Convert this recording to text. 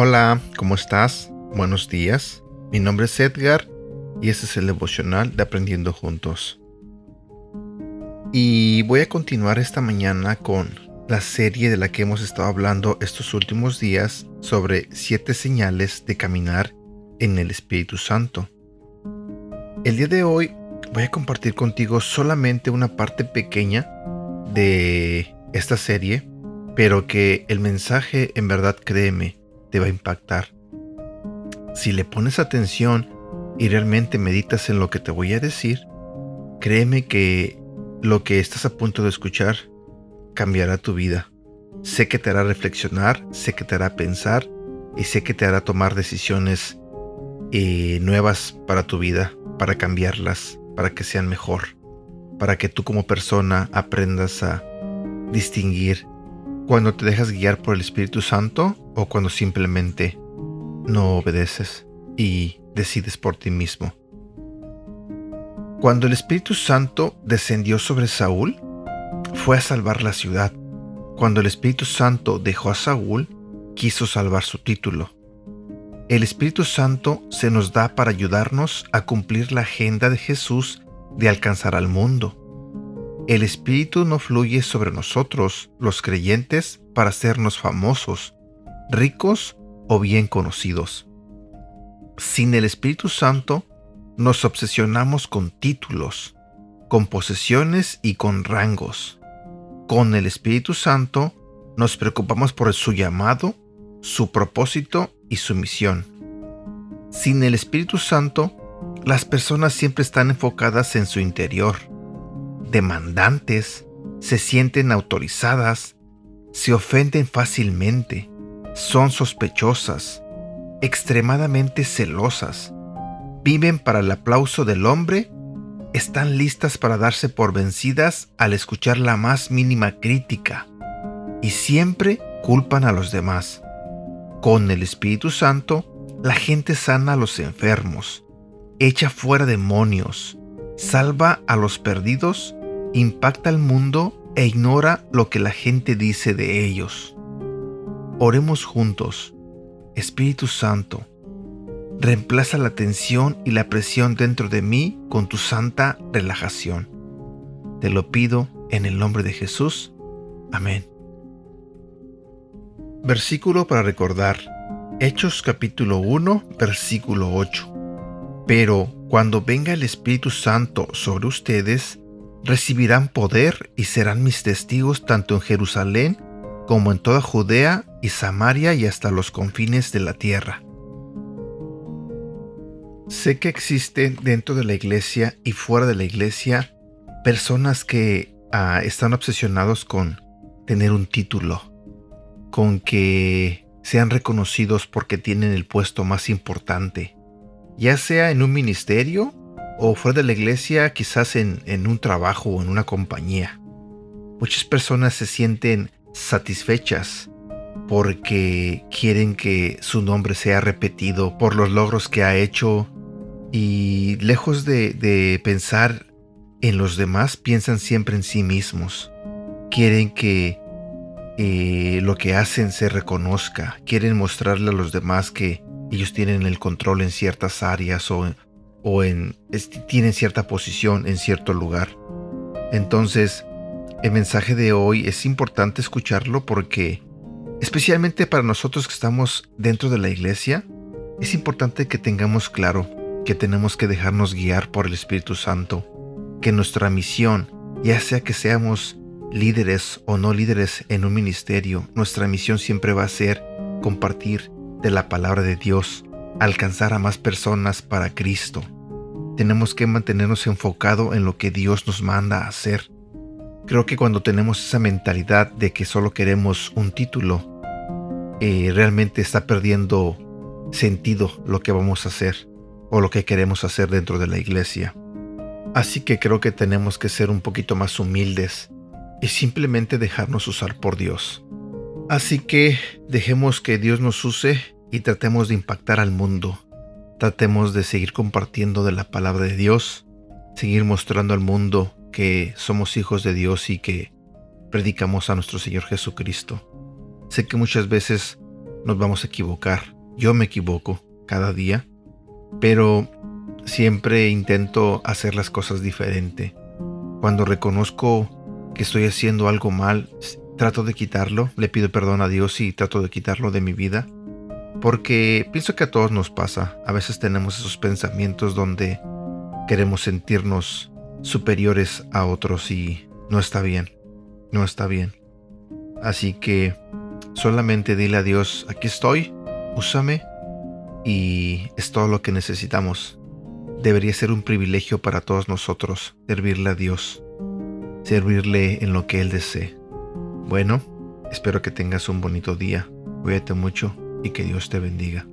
Hola, ¿cómo estás? Buenos días. Mi nombre es Edgar y este es el devocional de Aprendiendo Juntos. Y voy a continuar esta mañana con la serie de la que hemos estado hablando estos últimos días sobre siete señales de caminar en el Espíritu Santo. El día de hoy voy a compartir contigo solamente una parte pequeña de esta serie, pero que el mensaje en verdad créeme, te va a impactar. Si le pones atención y realmente meditas en lo que te voy a decir, créeme que lo que estás a punto de escuchar cambiará tu vida. Sé que te hará reflexionar, sé que te hará pensar y sé que te hará tomar decisiones eh, nuevas para tu vida, para cambiarlas, para que sean mejor, para que tú como persona aprendas a distinguir cuando te dejas guiar por el Espíritu Santo o cuando simplemente no obedeces y decides por ti mismo. Cuando el Espíritu Santo descendió sobre Saúl, fue a salvar la ciudad. Cuando el Espíritu Santo dejó a Saúl, quiso salvar su título. El Espíritu Santo se nos da para ayudarnos a cumplir la agenda de Jesús de alcanzar al mundo el Espíritu no fluye sobre nosotros, los creyentes, para hacernos famosos, ricos o bien conocidos. Sin el Espíritu Santo, nos obsesionamos con títulos, con posesiones y con rangos. Con el Espíritu Santo, nos preocupamos por su llamado, su propósito y su misión. Sin el Espíritu Santo, las personas siempre están enfocadas en su interior demandantes, se sienten autorizadas, se ofenden fácilmente, son sospechosas, extremadamente celosas, viven para el aplauso del hombre, están listas para darse por vencidas al escuchar la más mínima crítica y siempre culpan a los demás. Con el Espíritu Santo, la gente sana a los enfermos, echa fuera demonios, salva a los perdidos impacta al mundo e ignora lo que la gente dice de ellos. Oremos juntos. Espíritu Santo, reemplaza la tensión y la presión dentro de mí con tu santa relajación. Te lo pido en el nombre de Jesús. Amén. Versículo para recordar. Hechos capítulo 1, versículo 8. Pero cuando venga el Espíritu Santo sobre ustedes, recibirán poder y serán mis testigos tanto en Jerusalén como en toda Judea y Samaria y hasta los confines de la tierra. Sé que existen dentro de la iglesia y fuera de la iglesia personas que ah, están obsesionados con tener un título, con que sean reconocidos porque tienen el puesto más importante, ya sea en un ministerio o fuera de la iglesia, quizás en un trabajo o en una compañía. Muchas personas se sienten satisfechas porque quieren que su nombre sea repetido por los logros que ha hecho y lejos de, pensar en los demás, piensan siempre en sí mismos. Quieren que eh, lo que hacen se reconozca, quieren mostrarle a los demás que ellos tienen el control en ciertas áreas o, o en, tienen cierta posición en cierto lugar. Entonces, el mensaje de hoy es importante escucharlo porque, especialmente para nosotros que estamos dentro de la iglesia, es importante que tengamos claro que tenemos que dejarnos guiar por el Espíritu Santo, que nuestra misión, ya sea que seamos líderes o no líderes en un ministerio, nuestra misión siempre va a ser compartir de la palabra de Dios, alcanzar a más personas para Cristo. Tenemos que mantenernos enfocado en lo que Dios nos manda a hacer. Creo que cuando tenemos esa mentalidad de que solo queremos un título, eh, realmente está perdiendo sentido lo que vamos a hacer o lo que queremos hacer dentro de la iglesia. Así que creo que tenemos que ser un poquito más humildes y simplemente dejarnos usar por Dios. Así que dejemos que Dios nos use y tratemos de impactar al mundo. Tratemos de seguir compartiendo de la palabra de Dios, seguir mostrando al mundo que somos hijos de Dios y que predicamos a nuestro Señor Jesucristo. Sé que muchas veces nos vamos a equivocar. Yo me equivoco cada día, pero siempre intento hacer las cosas diferente. Cuando reconozco que estoy haciendo algo mal, trato de quitarlo, le pido perdón a Dios y trato de quitarlo de mi vida. Porque pienso que a todos nos pasa. A veces tenemos esos pensamientos donde queremos sentirnos superiores a otros y no está bien. No está bien. Así que solamente dile a Dios, aquí estoy, úsame y es todo lo que necesitamos. Debería ser un privilegio para todos nosotros servirle a Dios, servirle en lo que Él desee. Bueno, espero que tengas un bonito día, cuídate mucho y que Dios te bendiga.